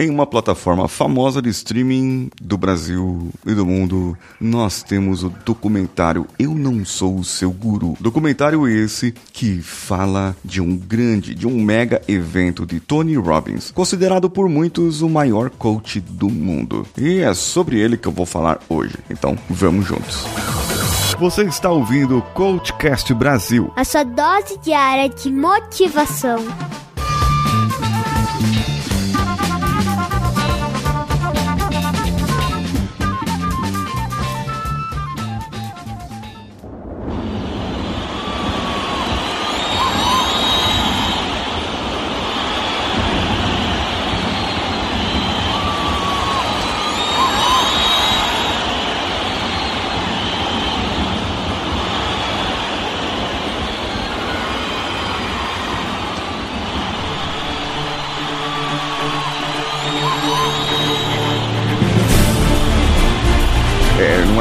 Em uma plataforma famosa de streaming do Brasil e do mundo, nós temos o documentário Eu Não Sou o Seu Guru. Documentário esse que fala de um grande, de um mega evento de Tony Robbins, considerado por muitos o maior coach do mundo. E é sobre ele que eu vou falar hoje. Então, vamos juntos. Você está ouvindo o Coachcast Brasil. A sua dose diária de motivação.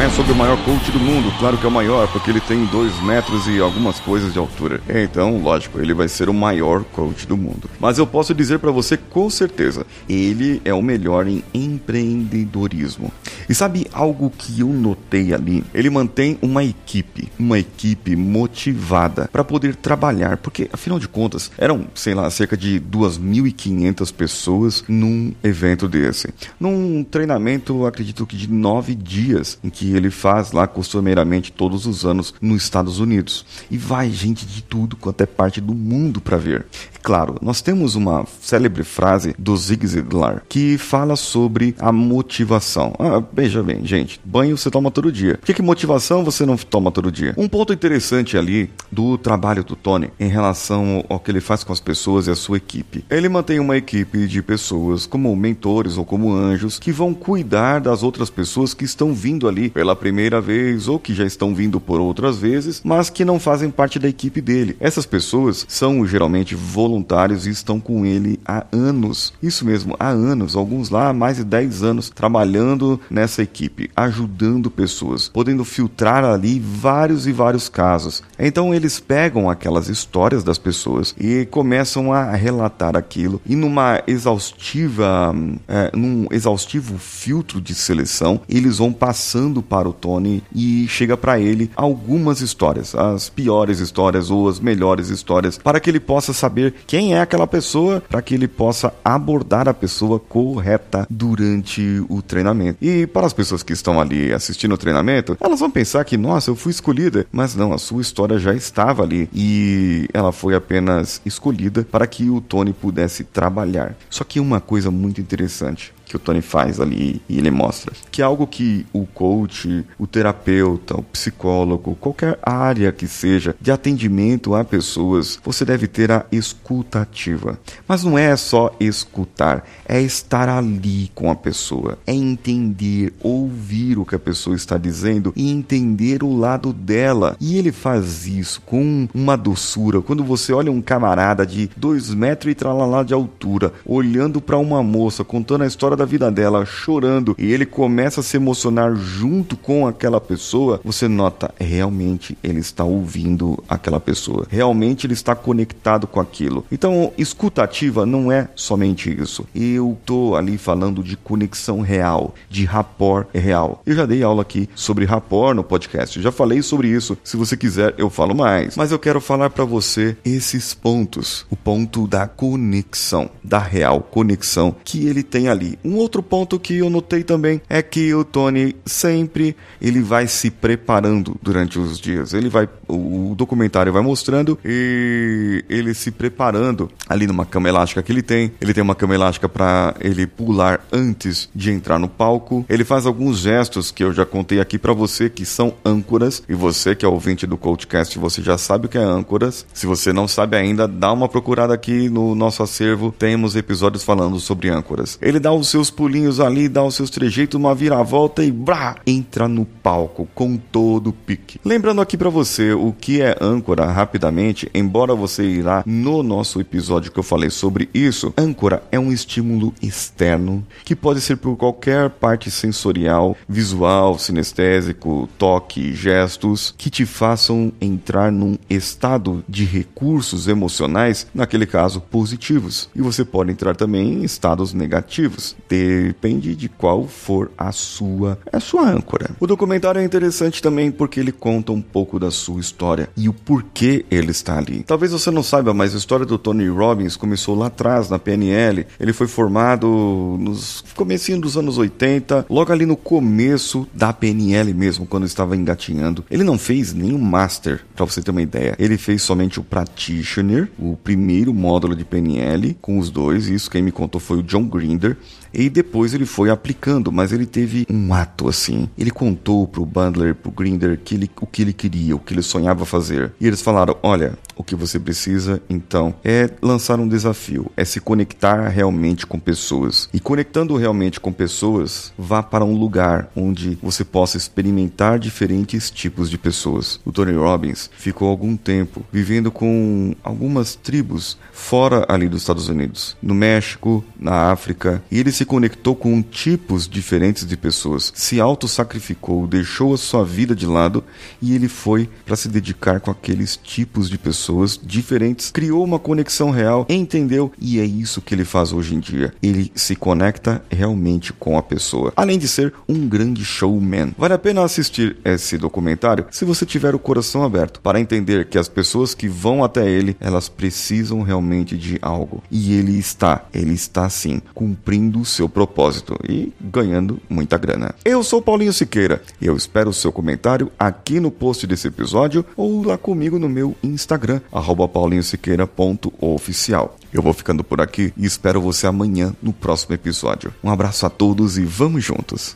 É sobre o maior coach do mundo, claro que é o maior, porque ele tem dois metros e algumas coisas de altura. Então, lógico, ele vai ser o maior coach do mundo. Mas eu posso dizer para você com certeza, ele é o melhor em empreendedorismo. E sabe algo que eu notei ali? Ele mantém uma equipe, uma equipe motivada para poder trabalhar, porque afinal de contas eram, sei lá, cerca de 2.500 pessoas num evento desse. Num treinamento, acredito que de nove dias, em que ele faz lá costumeiramente todos os anos nos Estados Unidos. E vai gente de tudo quanto é parte do mundo para ver. Claro, nós temos uma célebre frase do Zig Ziglar que fala sobre a motivação. Ah, veja bem, gente, banho você toma todo dia. Por que, que motivação você não toma todo dia? Um ponto interessante ali do trabalho do Tony em relação ao que ele faz com as pessoas e a sua equipe. Ele mantém uma equipe de pessoas como mentores ou como anjos que vão cuidar das outras pessoas que estão vindo ali pela primeira vez ou que já estão vindo por outras vezes, mas que não fazem parte da equipe dele. Essas pessoas são geralmente voluntários e estão com ele há anos. Isso mesmo, há anos, alguns lá há mais de 10 anos trabalhando nessa equipe, ajudando pessoas, podendo filtrar ali vários e vários casos. Então eles pegam aquelas histórias das pessoas e começam a relatar aquilo e numa exaustiva, é, num exaustivo filtro de seleção, eles vão passando para o Tony e chega para ele algumas histórias, as piores histórias ou as melhores histórias, para que ele possa saber quem é aquela pessoa para que ele possa abordar a pessoa correta durante o treinamento. E para as pessoas que estão ali assistindo o treinamento, elas vão pensar que, nossa, eu fui escolhida, mas não, a sua história já estava ali e ela foi apenas escolhida para que o Tony pudesse trabalhar. Só que uma coisa muito interessante que o Tony faz ali e ele mostra. Que é algo que o coach, o terapeuta, o psicólogo, qualquer área que seja de atendimento a pessoas, você deve ter a escutativa. Mas não é só escutar, é estar ali com a pessoa, é entender, ouvir o que a pessoa está dizendo e entender o lado dela. E ele faz isso com uma doçura. Quando você olha um camarada de dois metros e tralalá de altura, olhando para uma moça, contando a história da vida dela, chorando, e ele começa a se emocionar junto com aquela pessoa, você nota realmente ele está ouvindo aquela pessoa. Realmente ele está conectado com aquilo. Então, escutativa não é somente isso. Eu tô ali falando de conexão real, de rapport real. Eu já dei aula aqui sobre rapport no podcast. Eu já falei sobre isso. Se você quiser, eu falo mais. Mas eu quero falar para você esses pontos. O ponto da conexão, da real conexão que ele tem ali. Um outro ponto que eu notei também é que o Tony sempre ele vai se preparando durante os dias. Ele vai, o documentário vai mostrando e ele se preparando ali numa cama elástica que ele tem. Ele tem uma cama elástica para ele pular antes de entrar no palco. Ele faz alguns gestos que eu já contei aqui para você que são âncoras e você que é ouvinte do Coachcast, você já sabe o que é âncoras. Se você não sabe ainda, dá uma procurada aqui no nosso acervo. Temos episódios falando sobre âncoras. Ele dá o seu seus pulinhos ali, dá os seus trejeitos, uma viravolta e brá, entra no palco com todo o pique. Lembrando aqui para você o que é âncora rapidamente, embora você irá no nosso episódio que eu falei sobre isso, âncora é um estímulo externo que pode ser por qualquer parte sensorial, visual, sinestésico, toque, gestos, que te façam entrar num estado de recursos emocionais, naquele caso positivos. E você pode entrar também em estados negativos. Depende de qual for a sua, a sua âncora. O documentário é interessante também porque ele conta um pouco da sua história e o porquê ele está ali. Talvez você não saiba, mas a história do Tony Robbins começou lá atrás na PNL. Ele foi formado nos comecinho dos anos 80, logo ali no começo da PNL mesmo, quando estava engatinhando. Ele não fez nenhum master, para você ter uma ideia. Ele fez somente o practitioner, o primeiro módulo de PNL com os dois. Isso quem me contou foi o John Grinder. E depois ele foi aplicando, mas ele teve um ato assim. Ele contou pro Bundler, pro Grinder, que ele, o que ele queria, o que ele sonhava fazer. E eles falaram: olha, o que você precisa então é lançar um desafio, é se conectar realmente com pessoas. E conectando realmente com pessoas, vá para um lugar onde você possa experimentar diferentes tipos de pessoas. O Tony Robbins ficou algum tempo vivendo com algumas tribos fora ali dos Estados Unidos, no México, na África, e ele se conectou com tipos diferentes de pessoas, se auto-sacrificou, deixou a sua vida de lado e ele foi para se dedicar com aqueles tipos de pessoas diferentes, criou uma conexão real, entendeu e é isso que ele faz hoje em dia. Ele se conecta realmente com a pessoa, além de ser um grande showman. Vale a pena assistir esse documentário se você tiver o coração aberto para entender que as pessoas que vão até ele, elas precisam realmente de algo. E ele está, ele está sim, cumprindo seu propósito e ganhando muita grana. Eu sou Paulinho Siqueira e eu espero o seu comentário aqui no post desse episódio ou lá comigo no meu Instagram, paulinhosiqueira.oficial. Eu vou ficando por aqui e espero você amanhã no próximo episódio. Um abraço a todos e vamos juntos!